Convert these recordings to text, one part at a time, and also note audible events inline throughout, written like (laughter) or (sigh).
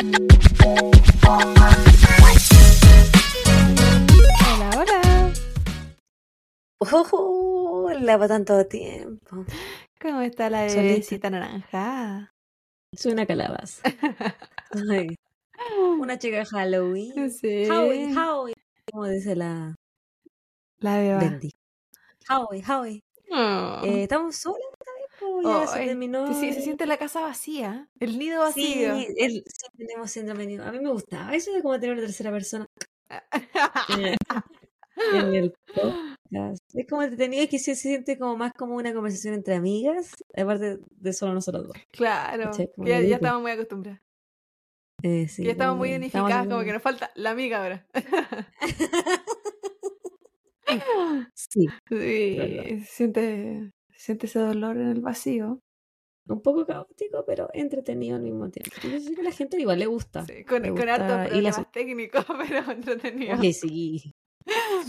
Hola, hola. Oh, lava tanto tiempo. ¿Cómo está la bebecita naranja? Soy una calabaza. Ay, (laughs) una chica de Halloween. Sí. Howie, Howie. Como dice la La beba. Bendy. Howie, Howie. Oh. Eh, ¿Estamos solas po? Ya se terminó. sí, se siente la casa vacía, el nido Sí, vacío. el- sí, tenemos síndrome de- A mí me gustaba eso de como tener una tercera persona (laughs) (laughs) en el podcast. Es como entretenido y que sí se siente como más como una conversación entre amigas, aparte de solo nosotros dos. claro, ya, ya estamos muy acostumbradas. Eh, sí, ya estamos muy estamos unificadas, como que nos falta la amiga ahora. (laughs) Sí, Sí, se siente, se siente ese dolor en el vacío. un poco caótico, pero entretenido al mismo tiempo. Yo sé que a la gente igual le gusta. Sí, con, le con gusta, hartos y técnicos, (laughs) pero entretenido. Oye, sí.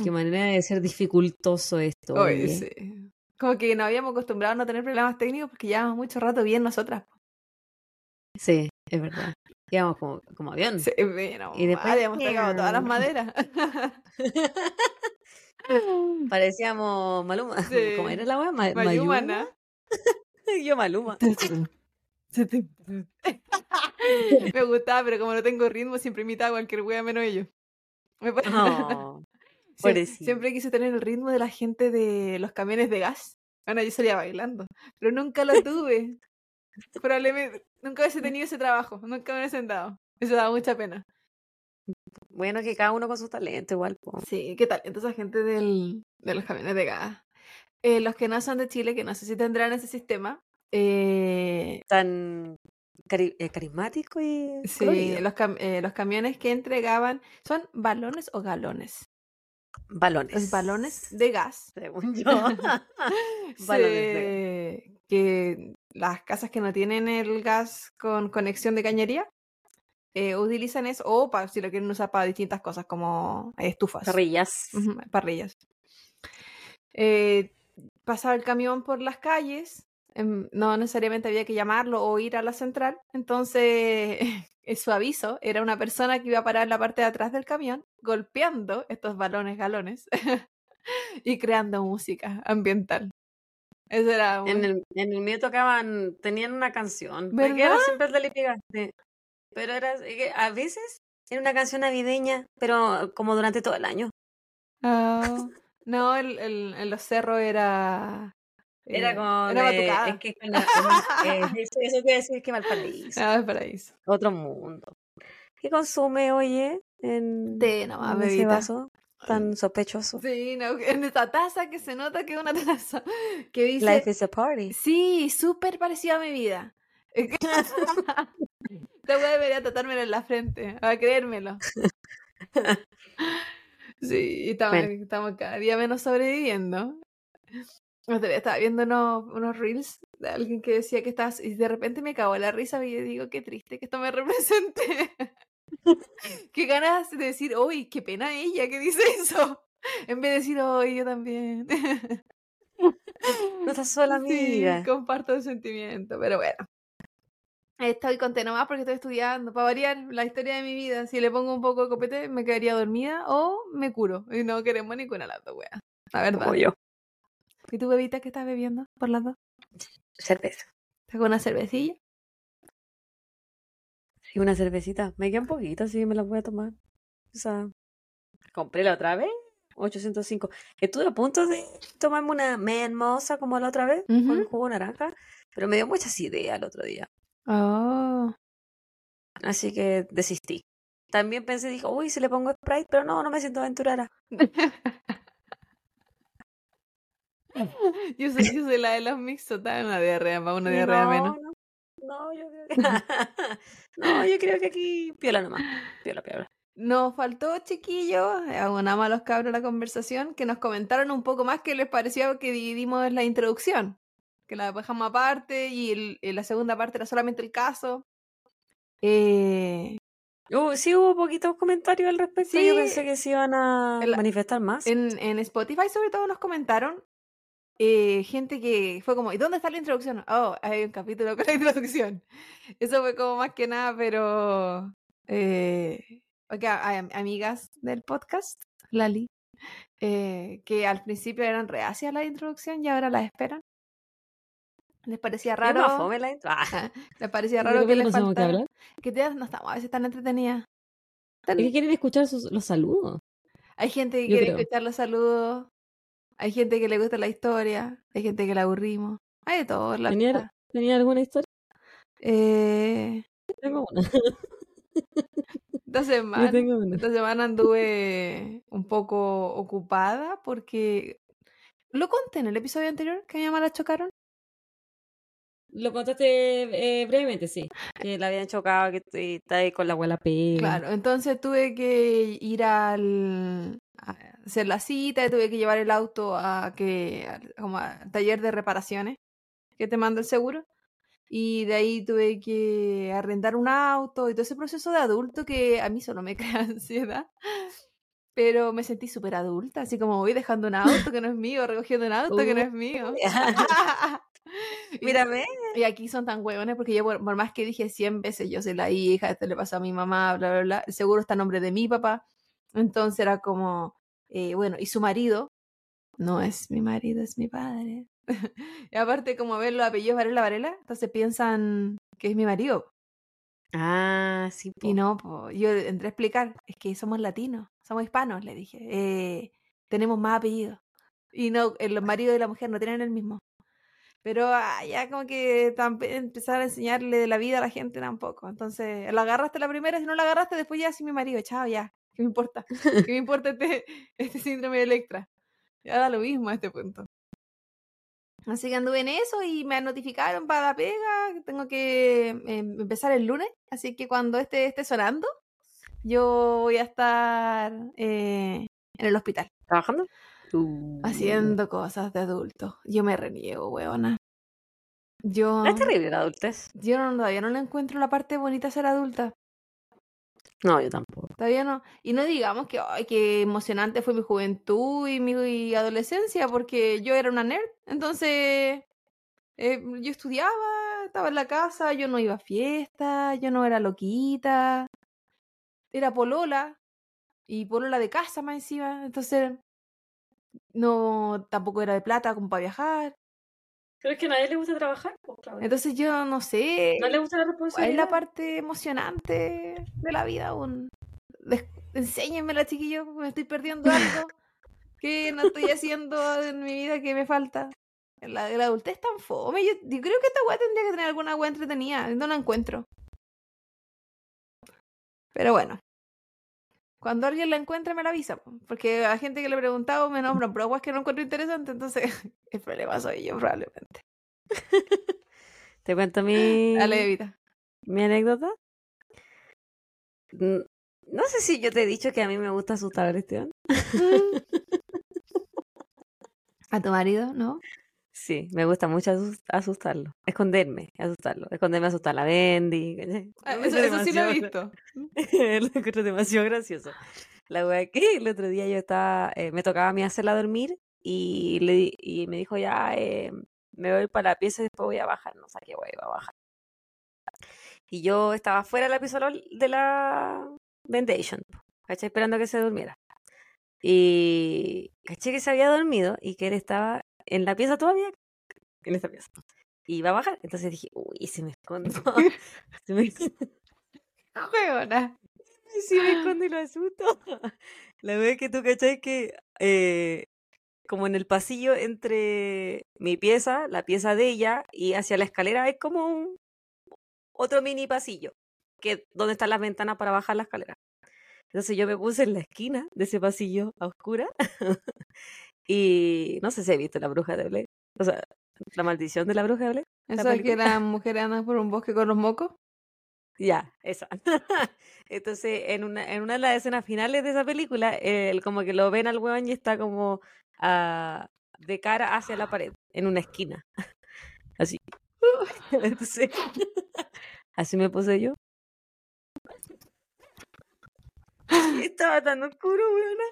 Qué (laughs) manera de ser dificultoso esto. Oye, oye. sí. Como que nos habíamos acostumbrado a no tener problemas técnicos porque llevamos mucho rato bien nosotras. Sí, es verdad. Íbamos como, como avión. Sí, bueno, Y después- habíamos tocado todas las (laughs) maderas. (laughs) Parecíamos Maluma. Sí. (laughs) ¿Cómo era la weá? Ma- Mayumana. (laughs) Yo Maluma. Me gustaba, pero como no tengo ritmo, siempre imitaba a cualquier wea menos ellos. Me Oh, Sie- pobrecito. siempre quise tener el ritmo de la gente de los camiones de gas. Bueno, yo salía bailando, pero nunca lo tuve. Probablemente nunca hubiese tenido ese trabajo, nunca me hubiese sentado. Eso daba mucha pena. Bueno, que cada uno con su talento igual. po. Sí, ¿qué tal? Entonces, gente del, de los camiones de gas. Eh, los que no son de Chile, que no sé si tendrán ese sistema. eh, Tan cari- eh, carismático y sí, colorido. los, cam- eh, los camiones que entregaban son balones o galones. Balones. Los balones de gas. Según yo. (laughs) (laughs) Balones de que las casas que no tienen el gas con conexión de cañería eh, utilizan eso o pa- si lo quieren usar para distintas cosas como estufas, Parrillas. Parrillas. Eh, pasaba el camión por las calles, em, no necesariamente había que llamarlo o ir a la central, entonces (laughs) su aviso era una persona que iba a parar en la parte de atrás del camión golpeando estos balones galones (laughs) y creando música ambiental. Eso era En el, en el mío tocaban, tenían una canción. ¿Verdad? siempre de. Pero era, es a veces era una canción navideña, pero como durante todo el año. Ah, no, el, el- en los cerros era... Era eh, como Era de- batucada. es que con la- eh, (laughs) eso, eso quiere decir que Valparaíso. Ah, paraíso. Otro mundo. ¿Qué consume, oye, en, Té nomás, en ese vaso tan sospechoso? Sí, no, en esta taza que se nota que es una taza que dice... Life is a party. Sí, súper parecido a mi vida. (laughs) (laughs) Esta weá debería tratármelo en la frente, a creérmelo. (laughs) Sí, y estamos, Bueno. estamos cada día menos sobreviviendo. Estaba viendo unos, unos reels de alguien que decía que estás y de repente me cagó la risa y yo digo, qué triste que esto me (laughs) represente. (laughs) qué ganas de decir, uy, qué pena ella que dice eso. En vez de decir, uy, yo también. No estás sola, Sí, amiga. comparto el sentimiento, pero bueno. Estoy contenta más porque estoy estudiando. Para variar la historia de mi vida, si le pongo un poco de copete, me quedaría dormida o me curo. Y no queremos ninguna de las dos, wea. La verdad. Como yo. ¿Y tu bebita qué estás bebiendo por las dos? Cerveza. ¿Estás con una cervecilla? Y una cervecita. Me queda un poquito, así que me la voy a tomar. O sea, compré la otra vez. 805. Estuve a punto de tomarme una hermosa como la otra vez, con Ujú. jugo naranja, pero me dio muchas ideas el otro día. Oh. Así que desistí. También pensé, dije, uy, si le pongo Sprite, pero no, no me siento aventurera. (laughs) yo, soy, yo soy la de los mixotas, una diarrea más, una diarrea no, menos. no, no, yo creo que... (laughs) no, yo creo que aquí piola nomás. Piola, piola. Nos faltó, chiquillos, abonamos a los cabros la conversación, que nos comentaron un poco más qué les pareció que dividimos la introducción, que la dejamos aparte y el- y la segunda parte era solamente el caso. Eh, Uh, sí hubo poquitos comentarios al respecto. Sí. Yo pensé que se iban a El- manifestar más. en, en Spotify sobre todo nos comentaron eh, gente que fue como, ¿y dónde está la introducción? Oh, hay un capítulo con la introducción. (laughs) Eso fue como más que nada, pero Eh, hay amigas del podcast, Lali, eh, que al principio eran reacias a la introducción y ahora la esperan. Les parecía raro. Fome la (laughs) ah, les parecía raro que les faltara. Que te, no estamos a veces tan entretenidas. Es que quieren escuchar los saludos. Hay gente que quiere escuchar los saludos. Hay gente que le gusta la historia. Hay gente que la aburrimos. Hay de todo. La ¿Tenía, ¿Tenía alguna historia? Eh... Tengo una. (laughs) Esta semana, esta semana anduve un poco ocupada porque lo conté en el episodio anterior que mi mamá la chocaron. Lo contaste eh, brevemente, sí. Que la habían chocado, que está ahí con la abuela P. Claro, entonces tuve que ir al a hacer la cita, y tuve que llevar el auto a que como al taller de reparaciones que te manda el seguro. Y de ahí tuve que arrendar un auto y todo ese proceso de adulto que a mí solo me (laughs) crea ansiedad. Pero me sentí súper adulta, así como voy dejando un auto que no es mío, recogiendo un auto que no es mío. (laughs) (laughs) (laughs) Mírame. Y aquí son tan huevones porque yo, por, más que dije 100 veces, yo soy la hija, esto le pasó a mi mamá, bla, bla, bla, el seguro está a nombre de mi papá. Entonces era como, eh, bueno, y su marido, no es mi marido, es mi padre. (laughs) y aparte, como ver los apellidos Varela Varela, entonces piensan que es mi marido. Ah, sí. Y no, yo entré a explicar, es que somos latinos, somos hispanos, le dije. Eh, tenemos más apellidos. Y no, los maridos y la mujer no tienen el mismo. Pero ah, ya como que empezar a enseñarle de la vida a la gente tampoco. Entonces, lo agarraste la primera, si no lo agarraste, después ya sí mi marido, chao, ya. ¿Qué me importa? ¿Qué me (laughs) importa este, (laughs) este síndrome de Electra? Ya da lo mismo a este punto. Así que anduve en eso y me notificaron para la pega que tengo que em, empezar el lunes. Así que cuando este esté sonando, yo voy a estar eh, en el hospital. ¿Trabajando? Uh. Haciendo cosas de adulto. Yo me reniego, weona. Yo, es terrible la adultez. Yo no, todavía no le encuentro la parte bonita de ser adulta. No, yo tampoco. Todavía no. Y no digamos que, ay, qué emocionante fue mi juventud y mi adolescencia, porque yo era una nerd. Entonces, eh, yo estudiaba, estaba en la casa, yo no iba a fiestas, yo no era loquita. Era polola. Y polola de casa más encima. Entonces, no, tampoco era de plata como para viajar. Pero es que a nadie le gusta trabajar, pues, Entonces yo no sé. No le gusta la responsabilidad. Es la parte emocionante de la vida aún. la chiquillos, me estoy perdiendo algo (laughs) que no estoy haciendo en mi vida que me falta. La, la adultez es tan fome. Yo, creo que esta weá tendría que tener alguna weá entretenida. No la encuentro. Pero bueno. Cuando alguien la encuentre me la avisa. Porque a gente que le he preguntado me nombran, pero es que no encuentro interesante, entonces (laughs) el problema soy yo probablemente. (laughs) ¿Te cuento mi... Dale, Evita. ¿Mi anécdota? No sé si yo te he dicho que a mí me gusta asustar a Cristian. (laughs) ¿A tu marido, no? Sí, me gusta mucho asustarlo. Esconderme, asustarlo. Esconderme, asustar a la Bendy. Ah, eso, sí lo he visto. (laughs) lo encuentro demasiado gracioso. La wea que el otro día yo estaba, eh, me tocaba a mí hacerla dormir y, le, y me dijo ya, eh, me voy para la pieza y después voy a bajar. No sé qué voy a bajar. Y yo estaba fuera de la pieza de la Vendation, ¿cachai? Esperando a que se durmiera. Y caché que se había dormido y que él estaba en la pieza todavía, en esta pieza. Y iba a bajar, entonces dije, uy, se me escondo. (laughs) se me... (laughs) Juegona. Si (laughs) me escondo y lo asusto. La verdad es que tú cachai que eh, como en el pasillo entre mi pieza, la pieza de ella y hacia la escalera es como un otro mini pasillo, que donde están las ventanas para bajar la escalera. Entonces yo me puse en la esquina de ese pasillo a oscura y no sé si he visto la bruja de Blair. O sea, la maldición de la bruja de Blair. ¿Eso es que las mujeres andan por un bosque con los mocos? Ya, esa. (laughs) Entonces, en una, en una de las escenas finales de esa película, él como que lo ven al huevón y está como uh, de cara hacia la pared, en una esquina. (laughs) Así. (laughs) Entonces, así me puse yo. Estaba tan oscuro, weona.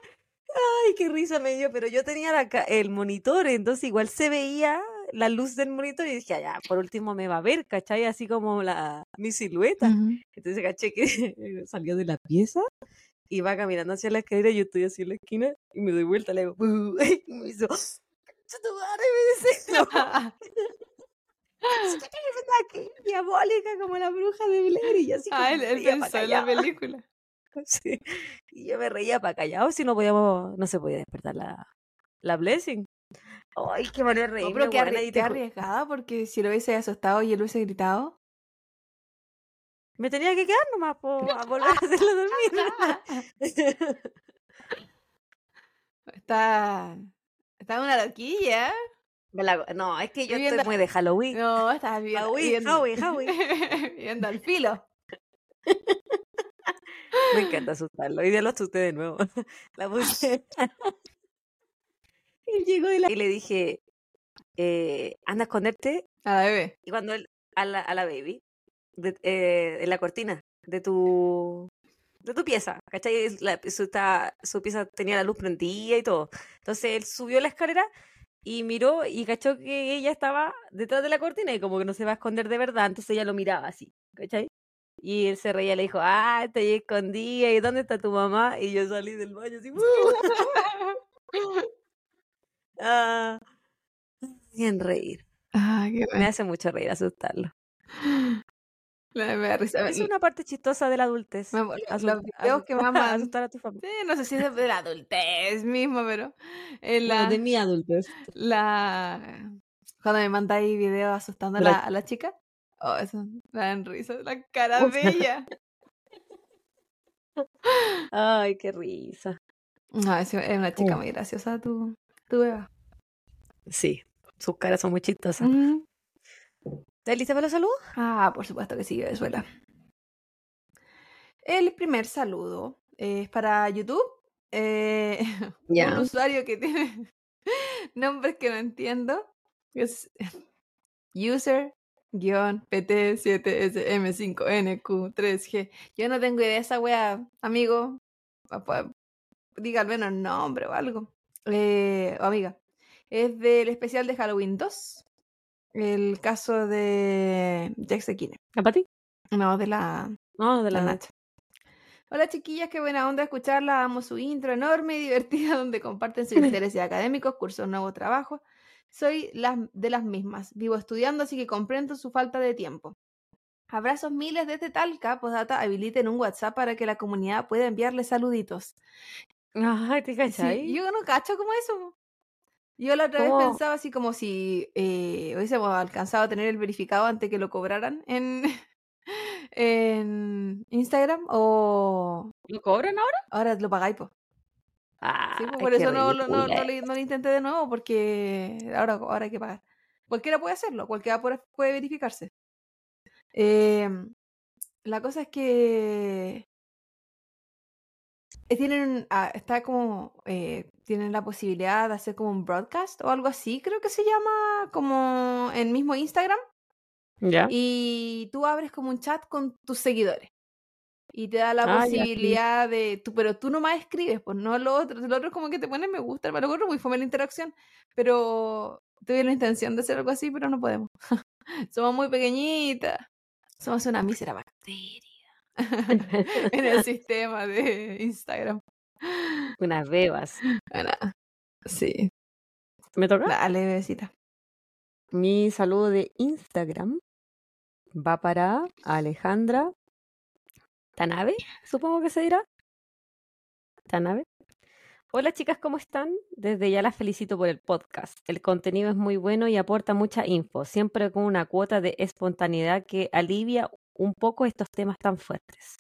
Ay, qué risa me dio, pero yo tenía el monitor, entonces igual se veía la luz del monitor y dije, ya, por último me va a ver, ¿cachai? Así como la, mi silueta. Entonces caché que (laughs) salió de la pieza y va caminando hacia la escalera y yo estoy así en la esquina y me doy vuelta, le digo, (laughs) y me hizo, tu madre, me dice, (laughs) aquí, diabólica como la bruja de Blair y yo así ah, él, él pensó en la película (laughs) sí. y yo me reía para callado si no podíamos no se podía despertar la, la Blessing ay qué manera de reír no, pero qué, arriesgada porque si lo hubiese asustado y él hubiese gritado me tenía que quedar nomás a (laughs) volver a hacerlo dormir (laughs) está está una loquilla no, es que yo estoy muy de Halloween. No, estás bien. Halloween, Halloween, Halloween. Viendo al filo. Me encanta asustarlo. Y ya lo asusté de nuevo. (laughs) La puse. (laughs) y llegó de la... y le dije, eh, anda a esconderte. A la bebé. Y cuando él, a la, a la baby, eh, en la cortina de tu de tu pieza, ¿cachai? La, su, su pieza tenía la luz prendida y todo. Entonces él subió la escalera y miró y cachó que ella estaba detrás de la cortina y como que no se va a esconder de verdad, entonces ella lo miraba así, ¿cachai? Y él se reía, le dijo, ah, estoy escondida, ¿y dónde está tu mamá? Y yo salí del baño así, (laughs) ah, bien reír. Ah, Me hace mucho reír asustarlo. Es una parte chistosa de la adultez. Me, los videos que (laughs) más asustar a tu familia. Sí, no sé si es de la adultez mismo, pero. la, de mi adultez. La. Cuando me mandáis videos asustando la, a la chica. Oh, eso me dan risa. La cara bella. (laughs) Ay, qué risa. No, es una chica muy graciosa, tu, tu beba. Sí, sus caras son muy chistosas. ¿Estás lista para los saludos? Ah, por supuesto que sí, Venezuela. El primer saludo es para YouTube. Eh, (laughs) un usuario que tiene (laughs) nombres que no entiendo. Es user-pt7sm5nq3g. Yo no tengo idea de esa wea, amigo. Diga al menos nombre o algo. Eh, o amiga. Es del especial de Halloween 2 el caso de Jack Sekine. ¿A Pati? No, de la, no, de la, Nacha. Hola chiquillas, qué buena onda escucharla. Amo su intro enorme y divertida (laughs) donde comparten sus (laughs) intereses académicos, cursos, nuevos trabajos. Soy las, de las mismas. Vivo estudiando, así que comprendo su falta de tiempo. Abrazos miles desde Talca. Postdata, habiliten un WhatsApp para que la comunidad pueda enviarle saluditos. Ay, ¿te cachai? Sí, yo no cacho como eso. Yo la otra vez pensaba así como si eh, hubiésemos alcanzado a tener el verificado antes que lo cobraran en, (laughs) en Instagram o... ¿Lo cobran ahora? Ahora lo pagáis, pues. sí, por eso no, no, no, no, lo intenté de nuevo porque ahora, ahora hay que pagar. Cualquiera puede hacerlo, cualquiera puede verificarse. Eh, la cosa es que eh, tienen, ah, está como, eh, tienen la posibilidad de hacer como un broadcast o algo así, creo que se llama como en mismo Instagram. Ya. Y tú abres como un chat con tus seguidores. Y te da la ah, posibilidad de, tú, pero tú nomás escribes, pues no lo otro. Lo otro es como que te pones me gusta, lo otro muy fome la interacción. Pero tuve la intención de hacer algo así, pero no podemos. (laughs) Somos muy pequeñitas. Somos una mísera bacteria. (laughs) en el sistema de Instagram. Unas bebas. sí. ¿Me toca? Dale, bebecita. Mi saludo de Instagram va para Alejandra Tanabe, supongo que se dirá. Tanabe. Hola chicas, ¿cómo están? Desde ya las felicito por el podcast. El contenido es muy bueno y aporta mucha info, siempre con una cuota de espontaneidad que alivia un poco estos temas tan fuertes.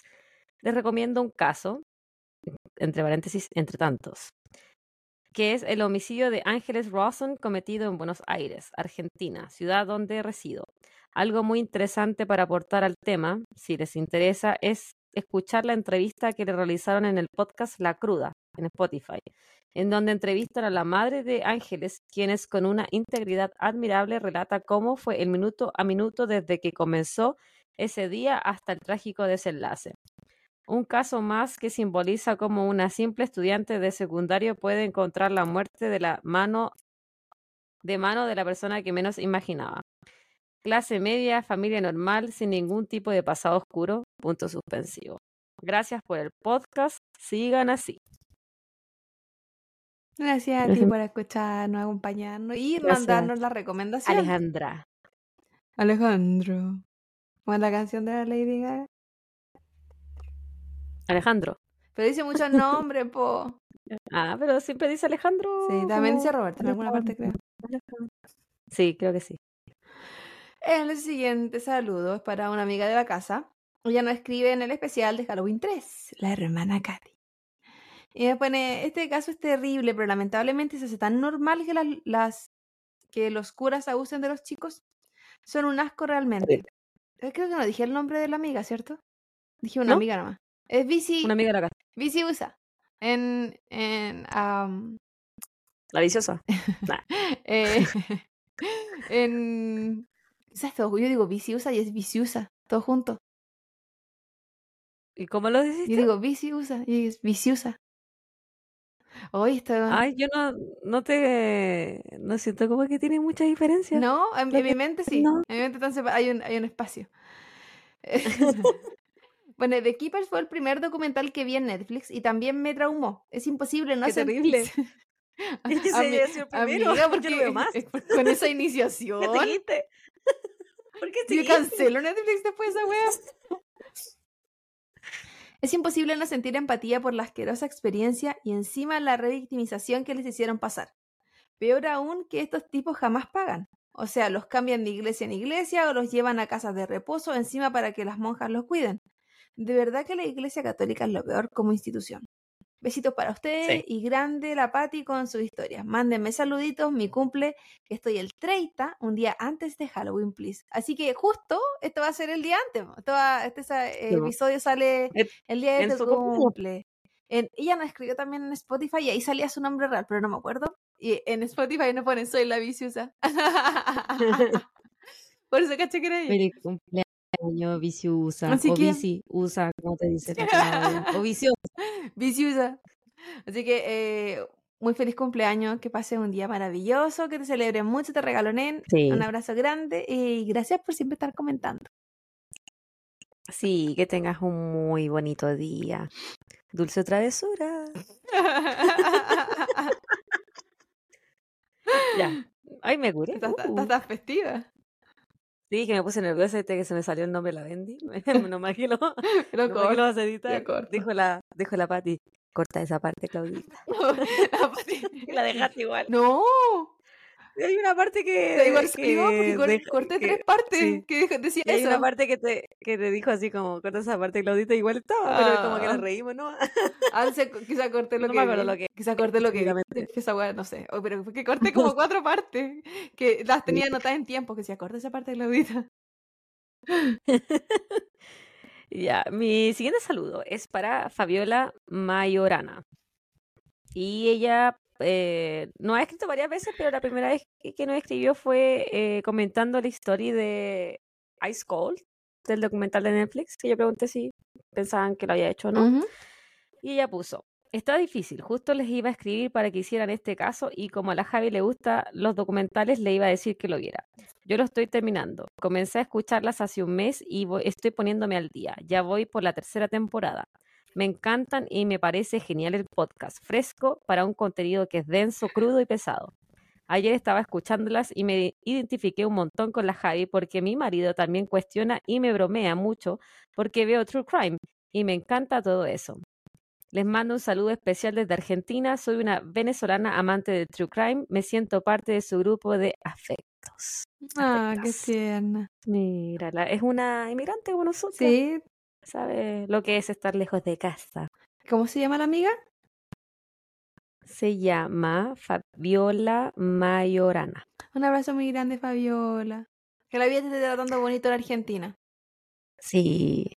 Les recomiendo un caso, entre paréntesis, entre tantos, que es el homicidio de Ángeles Rawson cometido en Buenos Aires, Argentina, ciudad donde resido. Algo muy interesante para aportar al tema, si les interesa, es escuchar la entrevista que le realizaron en el podcast La Cruda, en Spotify, en donde entrevistan a la madre de Ángeles, quienes con una integridad admirable relata cómo fue el minuto a minuto desde que comenzó ese día hasta el trágico desenlace. Un caso más que simboliza cómo una simple estudiante de secundario puede encontrar la muerte de la mano de mano de la persona que menos imaginaba. Clase media, familia normal, sin ningún tipo de pasado oscuro, punto suspensivo. Gracias por el podcast, sigan así. Gracias a ti por escucharnos, acompañarnos y mandarnos la recomendación. Alejandra. Alejandro. ¿Cómo es la canción de la Lady Gaga? Alejandro. Pero dice muchos nombres, po. (laughs) Ah, pero siempre dice Alejandro. Sí, también dice Roberto en alguna parte, creo. Sí, creo que sí. El siguiente saludo es para una amiga de la casa. Ella nos escribe en el especial de Halloween 3, la hermana Katy. Y me pone, este caso es terrible, pero lamentablemente se hace tan normal que las, que los curas abusen de los chicos. Son un asco realmente. Creo que no dije el nombre de la amiga, ¿cierto? Dije una amiga nomás. Es Bici. Una amiga de la casa. Bici usa. En. en La viciosa. (laughs) eh, (laughs) en. ¿Sabes Yo digo viciosa y es viciosa. Todo junto. ¿Y cómo lo decís? Yo digo viciosa y es viciosa. Hoy está. Ay, yo no, no te. No siento como que tiene mucha diferencia. No, en, mi mente sí. En mi mente entonces hay un, hay un espacio. (laughs) (laughs) Bueno, The Keepers fue el primer documental que vi en Netflix y también me traumó. Es imposible no Qué terrible. (laughs) es que se sido el primero. Amiga, porque, lo más. Con esa iniciación. ¿Qué te ¿Por qué te Yo cancelo Netflix después de esa wea. (laughs) Es imposible no sentir empatía por la asquerosa experiencia y encima la revictimización que les hicieron pasar. Peor aún que estos tipos jamás pagan. O sea, los cambian de iglesia en iglesia o los llevan a casas de reposo encima para que las monjas los cuiden. De verdad que la Iglesia Católica es lo peor como institución. Besitos para ustedes y grande la Patti con su historia. Mándenme saluditos, mi cumple, que estoy el 30, un día antes de Halloween, please. Así que justo, esto va a ser el día antes. este episodio sale el día de tu cumple. ella nos escribió también en Spotify y ahí salía su nombre real, pero no me acuerdo. Y en Spotify no ponen soy la viciosa. (laughs) (laughs) Por eso caché que era ella año, viciosa, o bici, usa, como te dice o (laughs) viciosa. Viciosa. Así que eh, muy feliz cumpleaños, que pase un día maravilloso, que te celebren mucho, te regalonen. Un abrazo grande y gracias por siempre estar comentando. Sí, que tengas un muy bonito día. Dulce travesura. (laughs) ya. Ay, me curé. Estás, uh. festiva. Sí, que me puse nerviosa este que se me salió el nombre de la Bendy. (laughs) no (laughs) me imagino. No me lo vas a editar. Dijo la, dijo la Pati. Corta esa parte, Claudita. (laughs) la, la dejaste igual. No. Hay una parte que. igual escribió porque corté tres partes que decía eso. Hay una parte que te, que te dijo así como, corta esa parte, Claudita, igual estaba, pero como que la ah. reímos, ¿no? ah, quizá corté lo no que. Me lo que. Quizá corté lo que. Esa weá, no sé. Oh, pero fue que corté como cuatro partes. Que las tenía anotadas en tiempo, que decía, corta esa parte, Claudita. (laughs) ya, mi siguiente saludo es para Fabiola Mayorana. Y ella eh, nos ha escrito varias veces, pero la primera vez que, nos escribió fue eh, comentando la historia de Ice Cold, del documental de Netflix, que yo pregunté si pensaban que lo había hecho o no. Y ella puso, está difícil, justo les iba a escribir para que hicieran este caso y como a la Javi le gusta los documentales, le iba a decir que lo viera. Yo lo estoy terminando. Comencé a escucharlas hace un mes y estoy poniéndome al día. Ya voy por la tercera temporada. Me encantan y me parece genial el podcast, fresco para un contenido que es denso, crudo y pesado. Ayer estaba escuchándolas y me identifiqué un montón con la Javi porque mi marido también cuestiona y me bromea mucho porque veo True Crime y me encanta todo eso. Les mando un saludo especial desde Argentina. Soy una venezolana amante de True Crime. Me siento parte de su grupo de afectos. Ah, qué tierna. Mírala, es una inmigrante como nosotros. Sí, sabe lo que es estar lejos de casa. ¿Cómo se llama la amiga? Se llama Fabiola Mayorana. Un abrazo muy grande, Fabiola. Que la vida te esté tratando bonito en Argentina. Sí.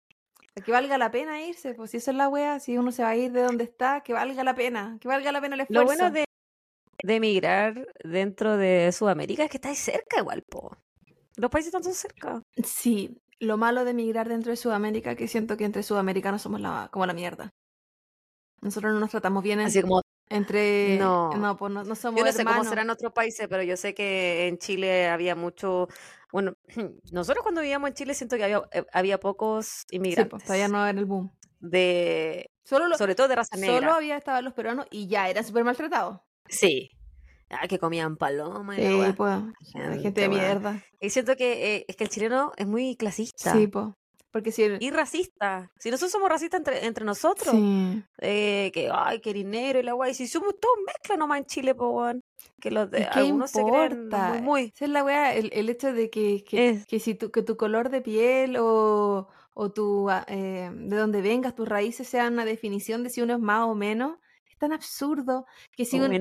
Que valga la pena irse, pues si eso es la wea, si uno se va a ir de donde está, que valga la pena, que valga la pena el esfuerzo. Lo bueno de, de emigrar dentro de Sudamérica es que estáis cerca igual, po. Los países están cerca. Sí, lo malo de emigrar dentro de Sudamérica que siento que entre sudamericanos somos la, como la mierda. Nosotros no nos tratamos bien. Así como Entre. No. No, pues no, no somos Yo no sé cómo será en otros países, pero yo sé que en Chile había mucho. Bueno, (clears throat) nosotros cuando vivíamos en Chile siento que había, eh, había pocos Sí, pues inmigrantes. todavía no era el boom. de Solo, lo- sobre todo de raza solo negra. había estaban los peruanos y ya eran súper maltratados. Sí. Ah, que comían paloma y Sí, pues. Gente de mierda. Y siento que eh, es que el chileno es muy clasista Sí, pues. Porque si. y racista. Si nosotros somos racistas entre, entre nosotros, Sí. eh, que ay, que negro y la guay, si somos todos mezcla nomás en Chile, po, weón. Que los de ¿Y qué algunos se creen importa? muy, muy. Esa es la weá, el, el hecho de que, que, Es- que si tu, que tu color de piel o, o tu, ah, eh, de donde vengas, tus raíces sean una definición de si uno es más o menos, tan absurdo que si un-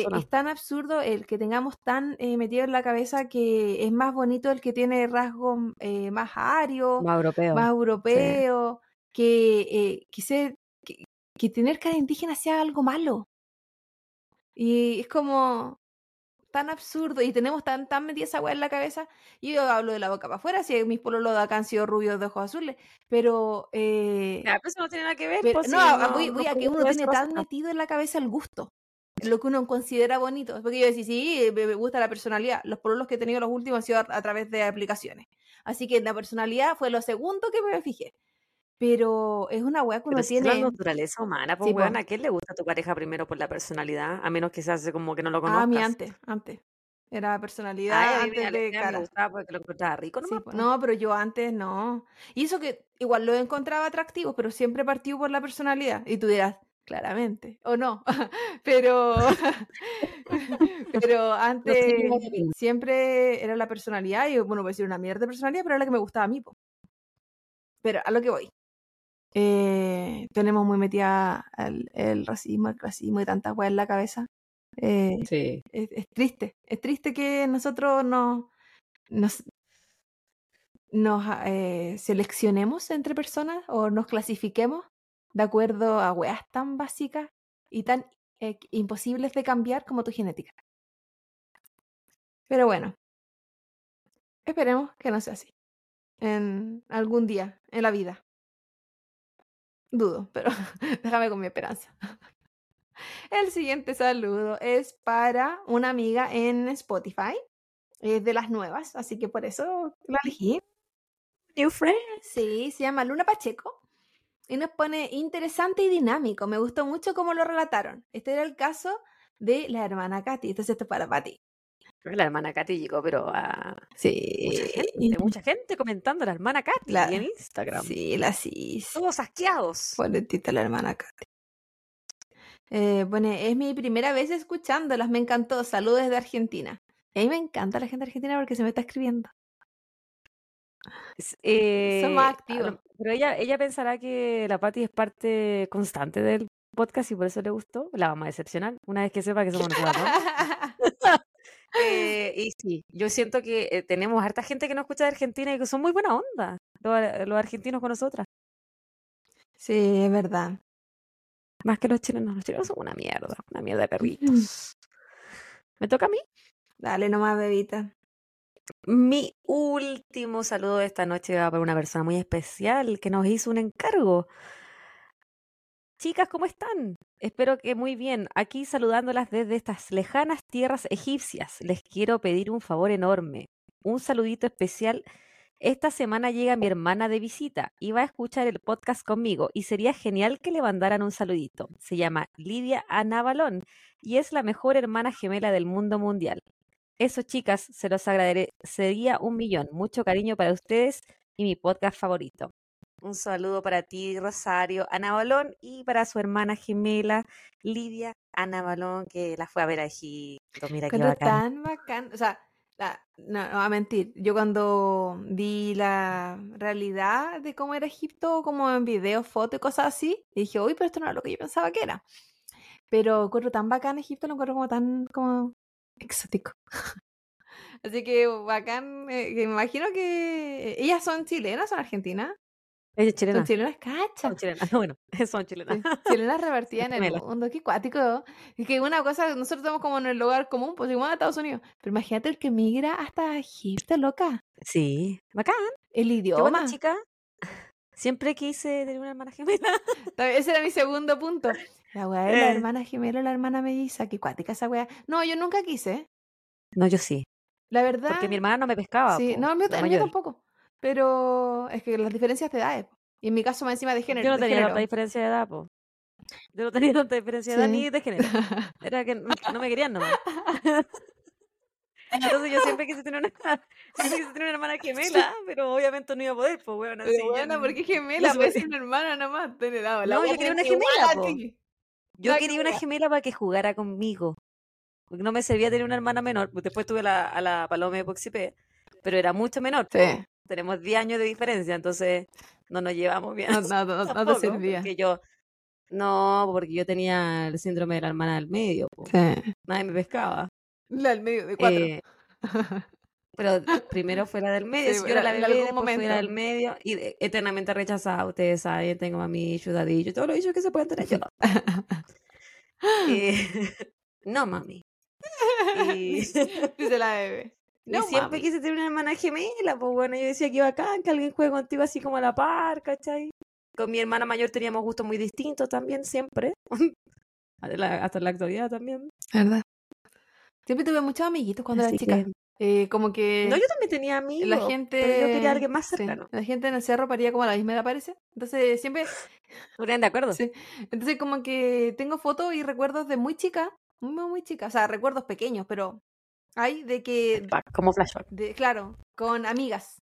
eh, es tan absurdo el que tengamos tan eh, metido en la cabeza que es más bonito el que tiene rasgos eh, más arios, Más europeo. más europeo, que, que, que, que tener cara indígena sea algo malo. Y es como tan absurdo y tenemos tan, tan metida esa weá en la cabeza. Y yo hablo de la boca para afuera, si mis pololos de acá han sido rubios de ojos azules, pero... eh, eso no tiene nada que ver. pero- pues, no, si a- voy, no voy a que uno tiene tan metido en la cabeza el gusto, lo que uno considera bonito. Porque yo decía, sí, me me gusta la personalidad. Los pololos que he tenido los últimos han sido a, a través de aplicaciones. Así que la personalidad fue lo segundo que me fijé. Pero es una weá que Pero uno si es la tiene... naturaleza humana, pues, Sí, po. weón, ¿a quién le gusta a tu pareja primero por la personalidad? A menos que se hace como que no lo conozcas. Ah, a mí antes, antes. Era personalidad a mí antes me cara. gustaba porque lo encontraba rico Sí, nomás, po. po. no, pero yo antes no. Y eso que igual lo encontraba atractivo, pero siempre partió por la personalidad. Y tú dirás, claramente, o no. (laughs) pero (laughs) pero (laughs) No sé antes a opinar. siempre era la personalidad, y bueno, voy a decir una mierda de personalidad, pero era la que me gustaba a mí. po. Pero a lo que voy. Eh, tenemos muy metida el, el racismo, el clasismo y tanta weá en la cabeza. Eh, Sí. es, es triste, es triste que nosotros no, nos, nos eh, seleccionemos entre personas o nos clasifiquemos de acuerdo a weas tan básicas y tan imposibles de cambiar como tu genética. Pero bueno, esperemos que no sea así en algún día en la vida. Dudo, pero (laughs) déjame con mi esperanza. (laughs) El siguiente saludo es para una amiga en Spotify. Es de las nuevas, así que por eso la elegí. New friend. Sí, se llama Luna Pacheco. Y nos pone interesante y dinámico. Me gustó mucho cómo lo relataron. Este era el caso de la hermana Katy. Entonces esto es para Pati. La hermana Katy llegó, pero a Sí. mucha gente, mucha gente comentando la hermana Katy La- en Instagram. Sí, la sí. Todos asqueados. Pobrecita la hermana Katy. Eh, bueno, es mi primera vez escuchándolas, me encantó. Saludos desde Argentina. Y a mí me encanta la gente argentina porque se me está escribiendo. Es- eh, Son más activos. Pero ella, ella pensará que la Patti es parte constante del podcast y por eso le gustó. La vamos a decepcionar una vez que sepa que somos (laughs) nosotras dos. (laughs) Eh, y sí, yo siento que eh, tenemos harta gente que nos escucha de Argentina y que son muy buena onda, los, ar- los argentinos con nosotras. sí, es verdad. Más que los chilenos. Los chilenos son una mierda, una mierda de perritos. (laughs) ¿Me toca a mí? Dale nomás, bebita. Mi último saludo de esta noche va para una persona muy especial que nos hizo un encargo. Chicas, ¿cómo están? Espero que muy bien. Aquí saludándolas desde estas lejanas tierras egipcias. Les quiero pedir un favor enorme. Un saludito especial. Esta semana llega mi hermana de visita y va a escuchar el podcast conmigo y sería genial que le mandaran un saludito. Se llama Lidia Ana Balón y es la mejor hermana gemela del mundo mundial. Eso, chicas, se los agradecería un millón. Mucho cariño para ustedes y mi podcast favorito. Un saludo para ti, Rosario, Ana Balón, y para su hermana gemela, Lidia Ana Balón, que la fue a ver a Egipto. Mira qué bacán. tan bacán. O sea, la- no, no a mentir. Yo cuando vi la realidad de cómo era Egipto, como en videos, fotos y cosas así, dije, uy, pero esto no era lo que yo pensaba que era. Pero encuentro tan bacán Egipto, lo encuentro como tan como exótico. (laughs) Así que bacán, eh, imagino que ellas son chilenas, son argentinas. Ella es Son chilena. chilenas, cacha. Son chilenas. (laughs) Bueno, (laughs) son chilenas. Chilenas revertidas en el mundo, qué cuático. Y que una cosa, nosotros estamos como en el lugar común, pues igual a Estados Unidos. Pero imagínate el que migra hasta Egipto, loca. Sí, bacán. El Yo idioma. cuando chica, Siempre quise tener una hermana gemela. (laughs) Ese era mi segundo punto. La weá de la Eh. hermana gemela, la hermana melliza, qué cuática esa weá. No, yo nunca quise. No, yo sí. La verdad. Porque mi hermana no me pescaba. Sí, po, no, el mío, el mío tampoco. Pero es que las diferencias de edades. Y en mi caso, más encima de género. Yo no tenía tanta diferencia de edad, po. Yo no tenía (laughs) tanta diferencia de edad Sí. ni de género. Era que no, me querían nomás. (laughs) Entonces yo siempre quise tener una, siempre quise tener una hermana gemela, pero obviamente no iba a poder, pues weón. Pero así yo bueno, no- porque gemela, puede ser una hermana nomás. Te le daba la No, yo quería una gemela, po. Yo quería una gemela para que jugara conmigo. Porque no me servía tener una hermana menor. Después tuve la, a la Paloma de Poxipé, pero era mucho menor. Sí. Tenemos 10 años de diferencia, entonces no nos llevamos bien. No, (laughs) no, no, no te tampoco, servía. Porque yo, no, porque yo tenía el síndrome de la hermana del medio. Sí. Nadie me pescaba. La del medio de cuatro. Eh, (laughs) pero primero fue la del medio, Sí, yo era la bebé, después fue la del medio y eternamente rechazada. Ustedes saben, tengo mami, ayudadillo, todo lo dicho que se pueden tener yo. no. (laughs) Eh, no, mami. Y, Dice la bebé. Y No, siempre mami. quise tener una hermana gemela, pues bueno, yo decía que bacán que alguien juegue contigo así como a la par, ¿cachai? Con mi hermana mayor teníamos gustos muy distintos también, siempre. (laughs) Hasta la- hasta en la actualidad también. ¿Verdad? Siempre tuve muchos amiguitos cuando Así era chica. que- Eh, como que No, yo también tenía amigos, la gente. pero yo quería a alguien más sí, cercano. la gente en el cerro paría como a la misma edad, parece. Entonces, siempre. (laughs) ¿Estarían de acuerdo? Sí. Entonces, como que tengo fotos y recuerdos de muy chica. Muy, muy chica. O sea, recuerdos pequeños, pero hay de que. Como flashback. de- claro, con amigas.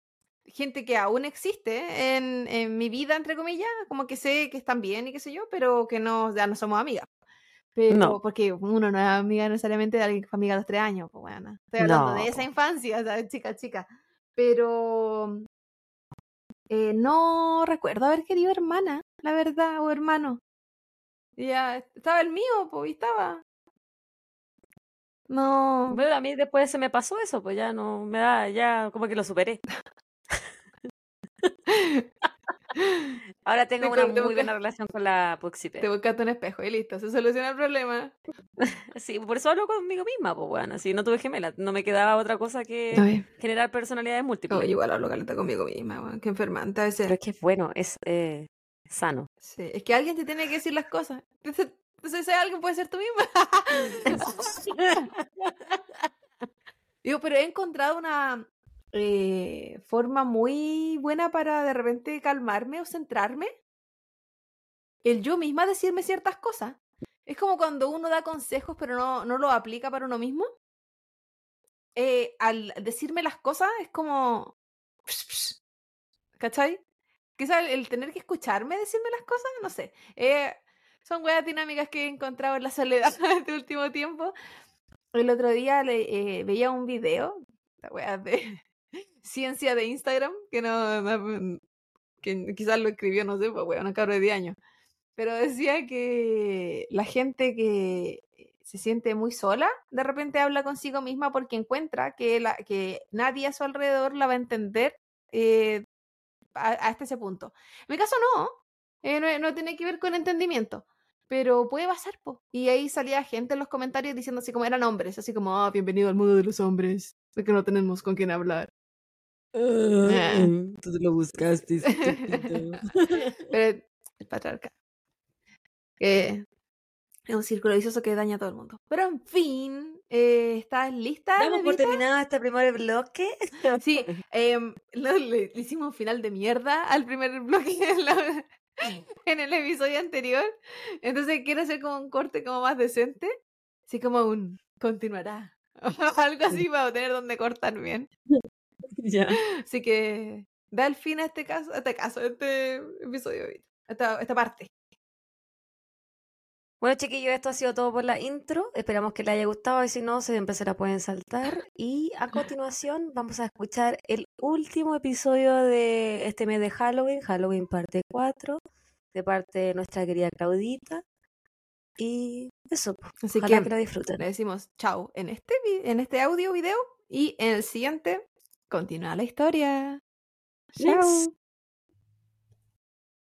Gente que aún existe en, en mi vida, entre comillas, como que sé que están bien y qué sé yo, pero que no, ya no somos amigas. Pero, No. porque uno no es amiga necesariamente de alguien que fue amiga a los tres años, pues bueno. Estoy hablando de esa infancia, ¿sabes? Chica, chica. Pero eh, no recuerdo haber querido hermana, la verdad, o hermano. Ya estaba el mío, pues, y estaba. No. Bueno, a mí después se me pasó eso, pues ya no me da, ya como que lo superé. (laughs) Ahora tengo Te una te muy busca- buena relación con la Te Puxipe. buscaste un espejo y listo, se soluciona el problema. (laughs) Sí, por eso hablo conmigo misma, pues bueno, así no tuve gemela, no me quedaba otra cosa que Oye, generar personalidades múltiples. igual hablo caleta conmigo misma, weón, qué enfermante a veces. Pero es que es bueno, es eh, sano. Sí, es que alguien te tiene que decir las cosas. Entonces, entonces ese alguien puede ser tú misma. (laughs) Digo, pero he encontrado una eh, forma muy buena para de repente calmarme o centrarme. El yo misma decirme ciertas cosas. Es como cuando uno da consejos pero no, no lo aplica para uno mismo. Eh, al decirme las cosas es como... ¿Cachai? Quizá el, el tener que escucharme decirme las cosas, no sé. Eh, son weas dinámicas que he encontrado en la soledad (laughs) este último tiempo. El otro día eh, veía un video, la wea de (laughs) ciencia de Instagram, que no, no- que quizás lo escribió, no sé, pues wea, una cabra de 10 años. Pero decía que la gente que se siente muy sola, de repente habla consigo misma porque encuentra que, la, que nadie a su alrededor la va a entender eh, hasta ese punto. En mi caso no, eh, no, no tiene que ver con entendimiento, pero puede pasar, po. Y ahí salía gente en los comentarios diciendo así como eran hombres, así como, ah, bienvenido al mundo de los hombres, de que no tenemos con quién hablar. Eh. Tú lo buscaste. (laughs) Pero el patriarca. Que es un círculo vicioso que daña a todo el mundo. Pero en fin, eh, ¿estás lista? Damos por terminado este primer bloque. Sí, em, no, le, le hicimos un final de mierda al primer bloque (laughs) (laughs) en, el episodio anterior. Entonces quiero hacer como un corte como más decente. Así como un continuará. (laughs) Algo así (laughs) para tener donde cortar bien. ya. Así que da el fin a este caso, a este caso, a este episodio, esta, esta parte. Bueno, chiquillos, esto ha sido todo por la intro. Esperamos que les haya gustado y si no, siempre se la pueden saltar. Y a continuación vamos a escuchar el último episodio de este mes de Halloween, Halloween parte 4, de parte de nuestra querida Claudita. Y eso, pues, Así ojalá que- que lo disfruten. Le decimos chao en este, en este audio video y en el siguiente continúa la historia. Chao.